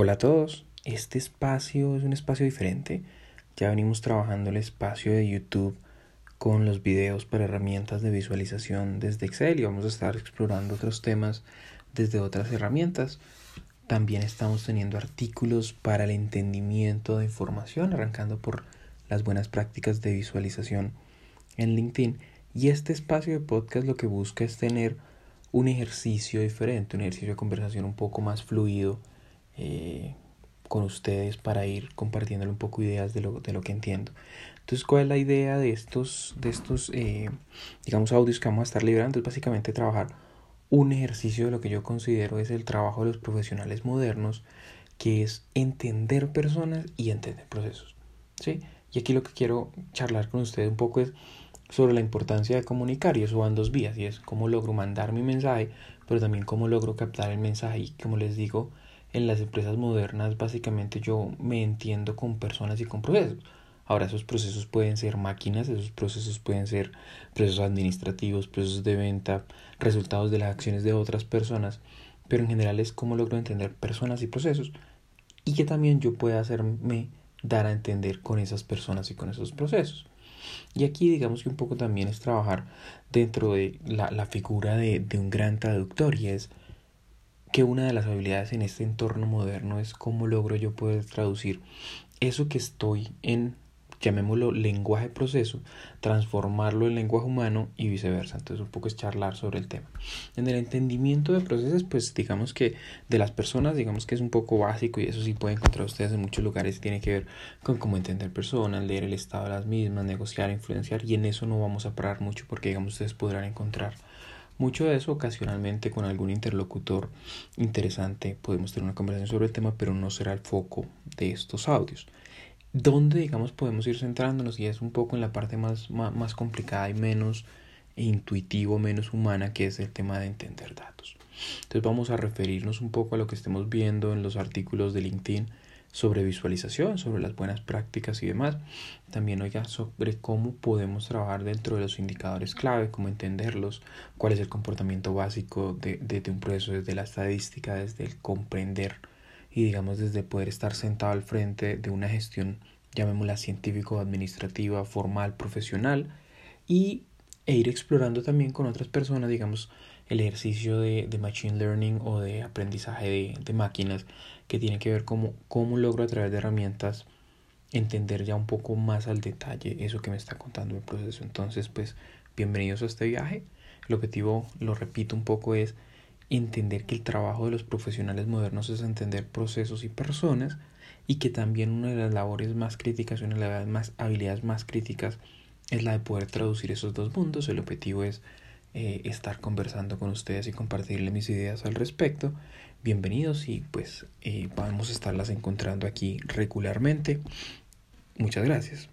Hola a todos, este espacio es un espacio diferente. Ya venimos trabajando el espacio de YouTube con los videos para herramientas de visualización desde Excel y vamos a estar explorando otros temas desde otras herramientas. También estamos teniendo artículos para el entendimiento de información, arrancando por las buenas prácticas de visualización en LinkedIn. Y este espacio de podcast lo que busca es tener un ejercicio diferente, un ejercicio de conversación un poco más fluido eh, con ustedes para ir compartiéndole un poco ideas de lo, de lo que entiendo. Entonces, ¿cuál es la idea de estos, de estos eh, digamos, audios que vamos a estar liberando? Es básicamente trabajar un ejercicio de lo que yo considero es el trabajo de los profesionales modernos, que es entender personas y entender procesos. ¿sí? Y aquí lo que quiero charlar con ustedes un poco es sobre la importancia de comunicar y eso va dos vías y es cómo logro mandar mi mensaje, pero también cómo logro captar el mensaje y como les digo, en las empresas modernas básicamente yo me entiendo con personas y con procesos. Ahora esos procesos pueden ser máquinas, esos procesos pueden ser procesos administrativos, procesos de venta, resultados de las acciones de otras personas, pero en general es cómo logro entender personas y procesos y que también yo pueda hacerme dar a entender con esas personas y con esos procesos. Y aquí digamos que un poco también es trabajar dentro de la, la figura de, de un gran traductor y es que una de las habilidades en este entorno moderno es cómo logro yo poder traducir eso que estoy en, llamémoslo lenguaje proceso, transformarlo en lenguaje humano y viceversa. Entonces un poco es charlar sobre el tema. En el entendimiento de procesos, pues digamos que de las personas, digamos que es un poco básico y eso sí pueden encontrar ustedes en muchos lugares, tiene que ver con cómo entender personas, leer el estado de las mismas, negociar, influenciar y en eso no vamos a parar mucho porque digamos ustedes podrán encontrar mucho de eso ocasionalmente con algún interlocutor interesante podemos tener una conversación sobre el tema, pero no será el foco de estos audios. Donde, digamos, podemos ir centrándonos y es un poco en la parte más, más, más complicada y menos intuitivo, menos humana, que es el tema de entender datos. Entonces vamos a referirnos un poco a lo que estemos viendo en los artículos de LinkedIn sobre visualización, sobre las buenas prácticas y demás. También oiga sobre cómo podemos trabajar dentro de los indicadores clave, cómo entenderlos, cuál es el comportamiento básico de, de, un proceso desde la estadística, desde el comprender y digamos desde poder estar sentado al frente de una gestión, llamémosla científico, administrativa, formal, profesional y e ir explorando también con otras personas, digamos, el ejercicio de, de machine learning o de aprendizaje de, de máquinas que tiene que ver con cómo logro a través de herramientas entender ya un poco más al detalle eso que me está contando el proceso. Entonces, pues, bienvenidos a este viaje. El objetivo, lo repito un poco, es entender que el trabajo de los profesionales modernos es entender procesos y personas y que también una de las labores más críticas, una de las habilidades más críticas es la de poder traducir esos dos mundos. El objetivo es eh, estar conversando con ustedes y compartirles mis ideas al respecto. Bienvenidos y pues eh, vamos a estarlas encontrando aquí regularmente. Muchas gracias.